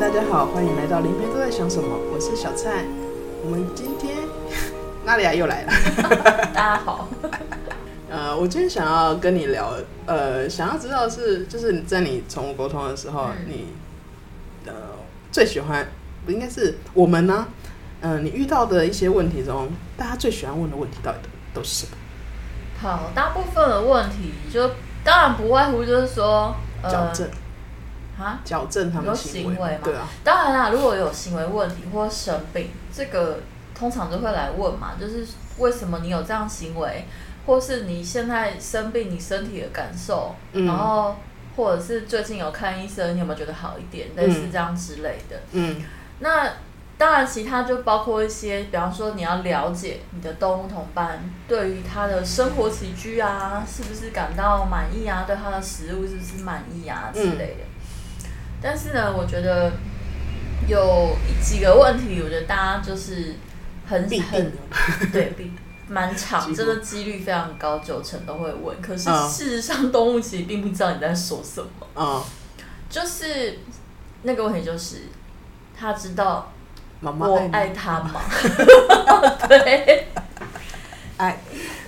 大家好，欢迎来到林边都在想什么，我是小蔡。我们今天娜利亚又来了，大家好。呃，我今天想要跟你聊，呃，想要知道的是，就是在你宠物沟通的时候，嗯、你呃最喜欢，不应该是我们呢？嗯、呃，你遇到的一些问题中，大家最喜欢问的问题到底都都是什么？好，大部分的问题就当然不外乎就是说，呃，矫正啊，矫正他们行为，行为嘛，对啊。当然啦，如果有行为问题或生病，这个通常都会来问嘛，就是为什么你有这样行为？或是你现在生病，你身体的感受，嗯、然后或者是最近有看医生，你有没有觉得好一点？类似这样之类的。嗯，那当然，其他就包括一些，比方说你要了解你的动物同伴对于他的生活起居啊，是不是感到满意啊？对他的食物是不是满意啊之类的。嗯、但是呢，我觉得有几个问题，我觉得大家就是很很 对必。蛮长，真的几率非常高，九成都会问。可是事实上，动物其实并不知道你在说什么。嗯，就是那个问题，就是他知道我爱他吗？对，爱。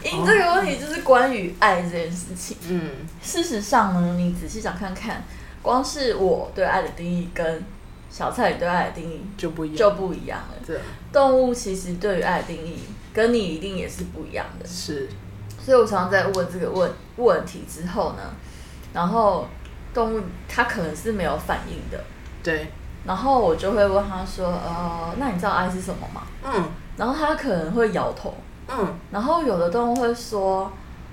因这个问题就是关于爱这件事情。嗯，事实上呢，你仔细想看看，光是我对爱的定义跟小蔡对爱的定义就不一样，就不一样了。对，动物其实对于爱的定义。跟你一定也是不一样的，是，所以我常常在问这个问问题之后呢，然后动物它可能是没有反应的，对，然后我就会问他说，呃，那你知道爱是什么吗？嗯，然后他可能会摇头，嗯，然后有的动物会说，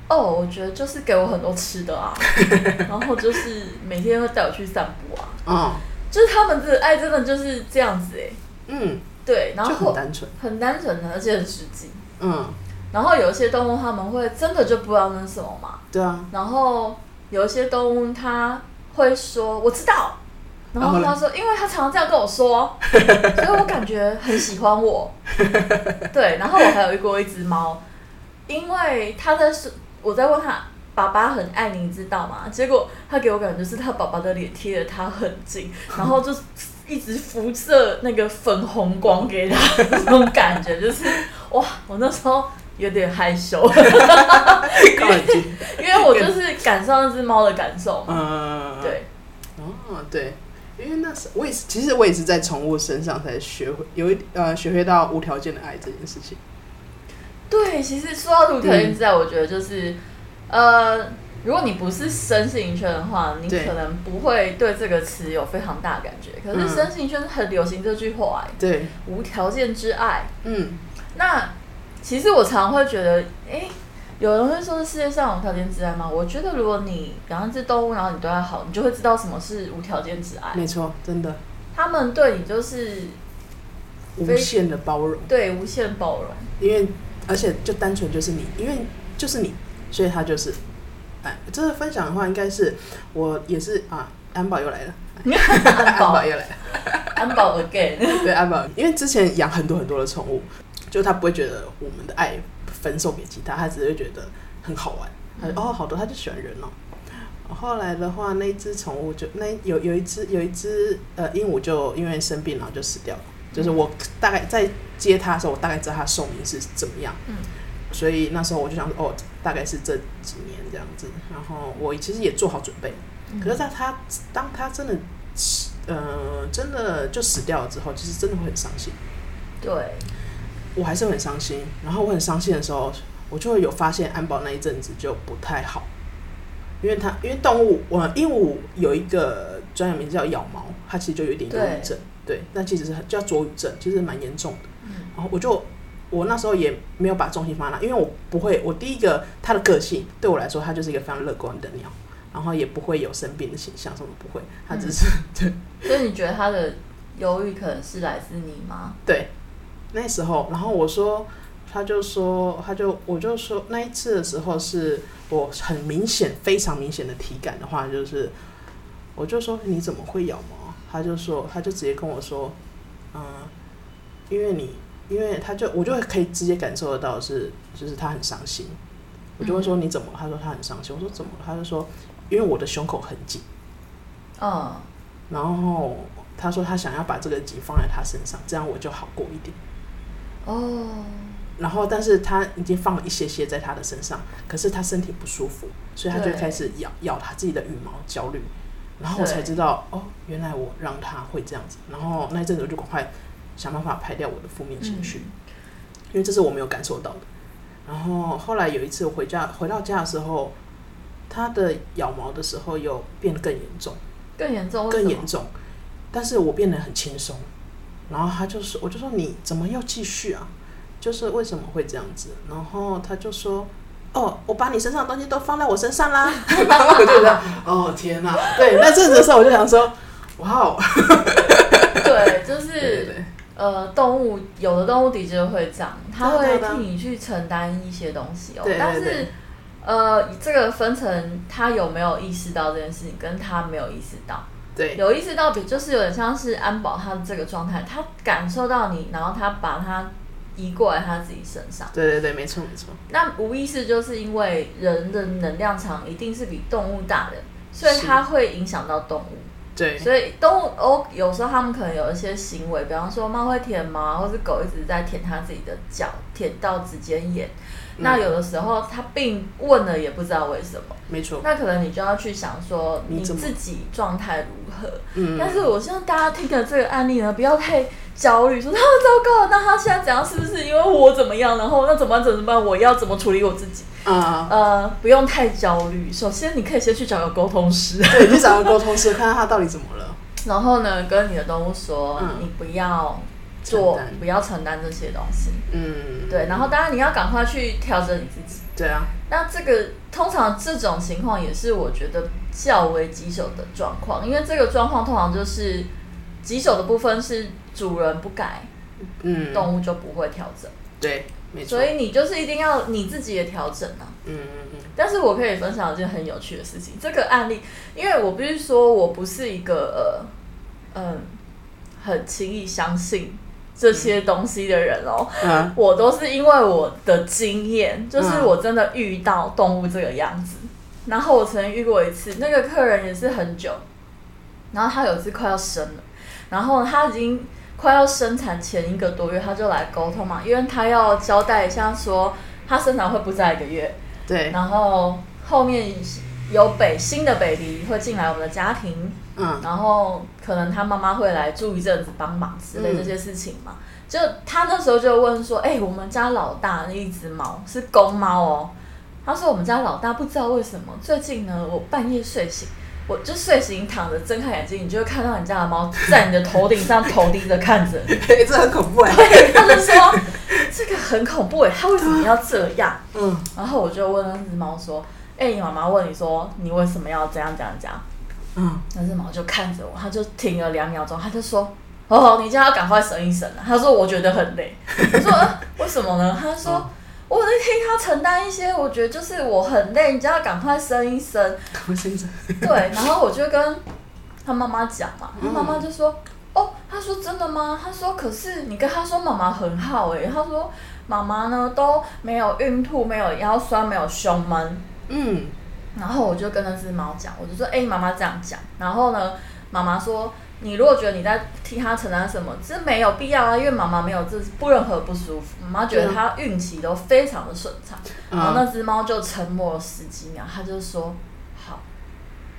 哦，我觉得就是给我很多吃的啊，然后就是每天会带我去散步啊，嗯，就是他们的爱真的就是这样子哎、欸，嗯。对，然后很单纯，很单纯的，而且很实际。嗯，然后有一些动物他们会真的就不知道那是什么嘛。对啊。然后有一些动物它会说我知道，然后他说，因为他常常这样跟我说，所以我感觉很喜欢我。对，然后我还有过一只猫，因为他在说我在问他爸爸很爱你，你知道吗？结果他给我感觉是他爸爸的脸贴得他很近，然后就。一直辐射那个粉红光给他，那种感觉就是哇！我那时候有点害羞，因为我就是感受那只猫的感受嘛。嗯，对。哦，对，因为那时我也是，其实我也是在宠物身上才学会有一呃学会到无条件的爱这件事情。对，其实说到无条件之爱，我觉得就是呃。如果你不是身心灵圈的话，你可能不会对这个词有非常大的感觉。可是身心灵圈很流行这句话，欸，对，无条件之爱。嗯，那其实我常会觉得，哎，欸，有人会说世界上有无条件之爱吗？我觉得如果你养一只动物，然后你对它好，你就会知道什么是无条件之爱。没错，真的。他们对你就是无限的包容，对，无限包容。因为而且就单纯就是你，因为就是你，所以他就是。哎这个分享的话，应该是我也是啊，安保又来了，安保。又来了，安保 again，对安保，因为之前养很多很多的宠物，就他不会觉得我们的爱分送给其他，他只会觉得很好玩，他说哦好多，他就喜欢人哦。后来的话，那只宠物就那有有一只有一只呃鹦鹉就因为生病然后就死掉了，就是我大概在接它的时候，我大概知道它寿命是怎么样，嗯。所以那时候我就想说，哦，大概是这几年这样子。然后我其实也做好准备。可是在他当他真的，呃，真的就死掉了之后，其实真的会很伤心。对，我还是很伤心。然后我很伤心的时候，我就会有发现安保那一阵子就不太好，因为他因为动物，我鹦鹉有一个专业名字叫咬毛，它其实就有一点忧郁症。对，那其实是叫卓语症，其实蛮严重的。嗯然后我就。我那时候也没有把重心放那，因为我不会。我第一个，他的个性对我来说，他就是一个非常乐观的鸟，然后也不会有生病的形象，什么不会。他只是、嗯、对。所以你觉得他的忧郁可能是来自你吗？对，那时候，然后我说，他就说，他就我就说那一次的时候，是我很明显、非常明显的体感的话，就是我就说你怎么会咬毛？他就说，他就直接跟我说，嗯，因为你。因为他就我就会可以直接感受得到是就是他很伤心，我就会说你怎么？他说他很伤心。我说怎么？他就说因为我的胸口很紧。嗯，然后他说他想要把这个紧放在他身上，这样我就好过一点。哦。然后，但是他已经放了一些些在他的身上，可是他身体不舒服，所以他就开始咬咬他自己的羽毛，焦虑。然后我才知道，哦，原来我让他会这样子。然后那一阵子我就赶快想办法排掉我的负面情绪，嗯，因为这是我没有感受到的。然后后来有一次我回家回到家的时候，他的咬毛的时候又变得更严重，更严重，更严重。但是我变得很轻松。然后他就说，我就说你怎么又继续啊？就是为什么会这样子？然后他就说：“哦，我把你身上的东西都放在我身上啦。”然后我就觉得：“哦，天哪！”对，那阵子的时候我就想说：“哇哦！”对，就是 呃，动物有的动物的确会这样，它会替你去承担一些东西哦。对对对，但是呃，这个分成他有没有意识到这件事情，跟他没有意识到。对，有意识到，比就是有点像是安保他的这个状态，他感受到你，然后他把他。移过来他自己身上，对对对，没错没错。那无意识就是因为人的能量场一定是比动物大的，所以它会影响到动物。对，所以动物哦，有时候他们可能有一些行为，比方说猫会舔毛，或是狗一直在舔它自己的脚，舔到指尖眼。嗯、那有的时候他并问了也不知道为什么，没错。那可能你就要去想说你自己状态如何。嗯。但是我希望大家听的这个案例呢，不要太。焦虑说：“他糟糕，那他现在怎样？是不是因为我怎么样？然后那怎么办？怎么办？我要怎么处理我自己？啊、uh, 呃，不用太焦虑。首先，你可以先去找个沟通师，对，去找个沟通师，看看他到底怎么了。然后呢，跟你的动物说，嗯、你不要做，不要承担这些东西。嗯，对。然后，当然你要赶快去调整你自己。对啊。那这个通常这种情况也是我觉得较为棘手的状况，因为这个状况通常就是棘手的部分是。主人不改，嗯，动物就不会调整。对，没错。所以你就是一定要你自己也调整啊。嗯嗯嗯。但是我可以分享一件很有趣的事情。这个案例，因为我必须说，我不是一个呃，嗯，很轻易相信这些东西的人哦。嗯。我都是因为我的经验，就是我真的遇到动物这个样子。嗯。然后我曾经遇过一次，那个客人也是很久，然后他有一次快要生了，然后他已经。快要生产前一个多月，他就来沟通嘛，因为他要交代一下说他生产会不在一个月，对，然后后面有北新的 baby 会进来我们的家庭，嗯，然后可能他妈妈会来住一阵子帮忙之类这些事情嘛，嗯、就他那时候就问说，哎、欸，我们家老大那一只猫是公猫哦，他说我们家老大不知道为什么最近呢，我半夜睡醒。我就睡醒躺着，睁开眼睛，你就会看到你家的猫在你的头顶上头低着看着 这很恐怖哎。对，他就说这个很恐怖哎，它为什么要这样？嗯。然后我就问那只猫说：“哎、欸，你妈妈问你说你为什么要这样这样这样？”嗯。那只猫就看着我，它就停了两秒钟，它就说：“哦，你叫它赶快省一省啊。”他说：“我觉得很累。”我说：“呃，为什么呢？”他说。嗯我在替他承担一些，我觉得就是我很累，你就要赶快生一生。赶快生一生。对，然后我就跟他妈妈讲嘛，他妈妈就说：“哦，他说真的吗？他说可是你跟他说妈妈很好诶，他说妈妈呢都没有孕吐，没有腰酸，没有胸闷。”嗯。然后我就跟那只猫讲，我就说：“哎，妈妈这样讲。”然后呢，妈妈说。你如果觉得你在替他承担什么，这没有必要啊，因为妈妈没有这不任何不舒服，妈妈觉得她孕期都非常的顺畅。嗯、然后那只猫就沉默了十几秒，它就说好。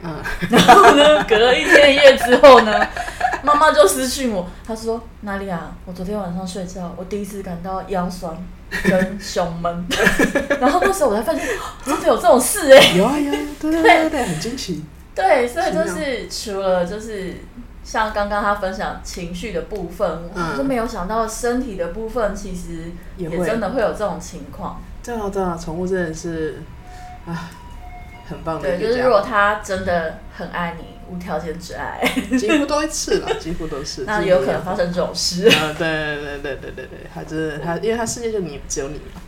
嗯。然后呢，隔了一天一夜之后呢，妈妈就私讯我，她说哪里啊？我昨天晚上睡觉，我第一次感到腰酸跟胸闷。然后那时候我才发现，真的有这种事哎、欸。有啊有啊，对对对对，很惊奇。对，所以就是除了就是。像刚刚他分享情绪的部分，我就没有想到身体的部分，其实也真的会有这种情况。对啊，对啊，宠物真的是啊，很棒的。对，就是如果他真的很爱你，无条件之爱，几乎都会吃了，几乎都是。那有可能发生这种事。啊，对对对对对对对，他真的他，因为他世界就你只有你嘛。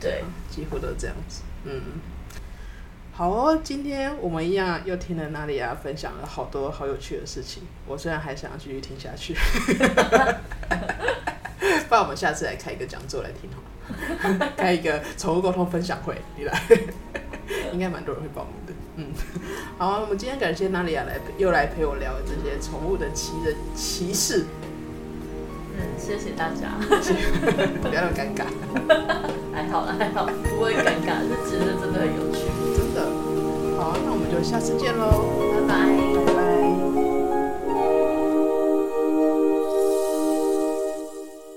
对，几乎都这样子，嗯。好哦，今天我们一样又听了娜莉亚分享了好多好有趣的事情。我虽然还想要继续听下去，不然我们下次来开一个讲座来听好了，开一个宠物沟通分享会，你来。应该蛮多人会报名的。嗯，好啊，我们今天感谢娜莉亚来又来陪我聊这些宠物的奇人奇事。嗯，谢谢大家。不要那么尴尬。还好啦，还好，不会尴尬，是觉得真的很有趣。我们就下次见喽，拜拜。